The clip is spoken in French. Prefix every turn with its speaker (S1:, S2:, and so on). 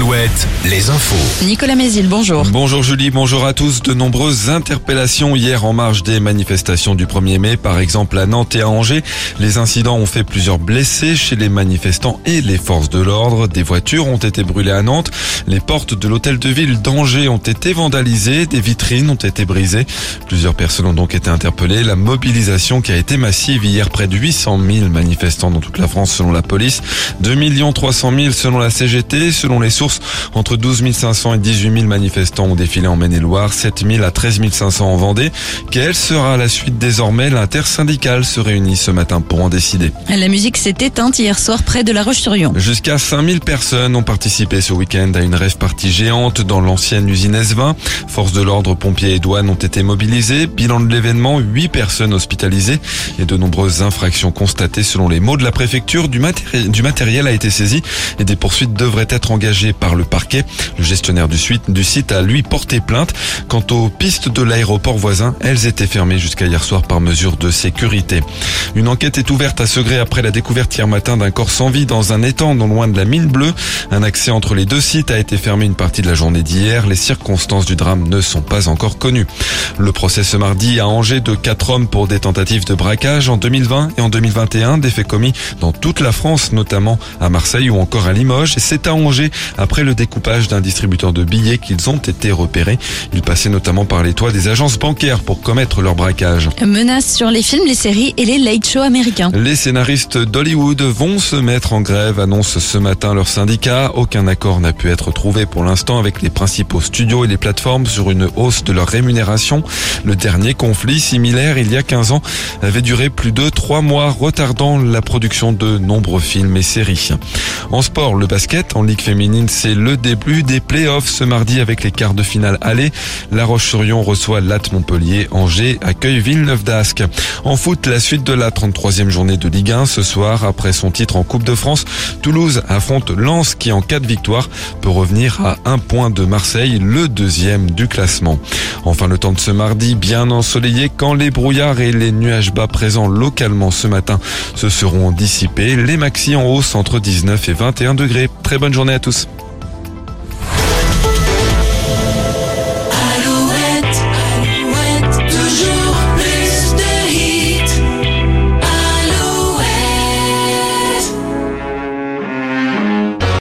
S1: Alouette, les infos.
S2: Nicolas Mézil, bonjour.
S3: Bonjour Julie, bonjour à tous. De nombreuses interpellations hier en marge des manifestations du 1er mai, par exemple à Nantes et à Angers. Les incidents ont fait plusieurs blessés chez les manifestants et les forces de l'ordre. Des voitures ont été brûlées à Nantes. Les portes de l'hôtel de ville d'Angers ont été vandalisées. Des vitrines ont été brisées. Plusieurs personnes ont donc été interpellées. La mobilisation qui a été massive hier, près de 800 000 manifestants dans toute la France selon la police. 2 300 000 selon la CGT. Selon les sources, entre 12 500 et 18 000 manifestants ont défilé en Maine-et-Loire, 7 000 à 13 500 en Vendée. Quelle sera la suite désormais? L'intersyndicale se réunit ce matin pour en décider.
S2: La musique s'est éteinte hier soir près de La Roche-sur-Yon.
S3: Jusqu'à 5000 personnes ont participé ce week-end à une rêve partie géante dans l'ancienne usine S20. Forces de l'ordre, pompiers et douanes ont été mobilisés. Bilan de l'événement, 8 personnes hospitalisées et de nombreuses infractions constatées selon les mots de la préfecture. Du, du matériel a été saisi et des poursuites devraient être engagées par le parquet. Le gestionnaire du, du site a lui porté plainte. Quant aux pistes de l'aéroport voisin, elles étaient fermées jusqu'à hier soir par mesure de sécurité. Une enquête est ouverte à Segré après la découverte hier matin d'un corps sans vie dans un étang non loin de la mine bleue. Un accès entre les deux sites a été fermé une partie de la journée d'hier. Les circonstances du drame ne sont pas encore connues. Le procès ce mardi a Angers de quatre hommes pour des tentatives de braquage en 2020 et en 2021, des faits commis dans toute la France, notamment à Marseille ou encore à Limoges. C'est à Angers après le découpage d'un distributeur de billets qu'ils ont été repérés. Ils passaient notamment par les toits des agences bancaires pour commettre leur braquage.
S2: Menace sur les films, les séries et les late shows américains.
S3: Les scénaristes d'Hollywood vont se mettre en grève, annonce ce matin leur syndicat. Aucun accord n'a pu être trouvé pour l'instant avec les principaux studios et les plateformes sur une hausse de leur rémunération. Le dernier conflit similaire il y a 15 ans avait duré plus de trois mois, retardant la production de nombreux films et séries. En sport, le basket en Ligue féminine, c'est le début des playoffs ce mardi avec les quarts de finale aller. La Roche-sur-Yon reçoit Latte Montpellier, Angers accueille Villeneuve d'Ascq. En foot, la suite de la 33e journée de Ligue 1 ce soir après son titre en Coupe de France. Toulouse affronte Lens qui en cas de victoire peut revenir à un point de Marseille, le deuxième du classement. Enfin, le temps de ce mardi bien ensoleillé quand les brouillards et les nuages bas présents localement ce matin se seront dissipés. Les maxi en hausse entre 19 et 21 degrés. Très bonne journée à tous.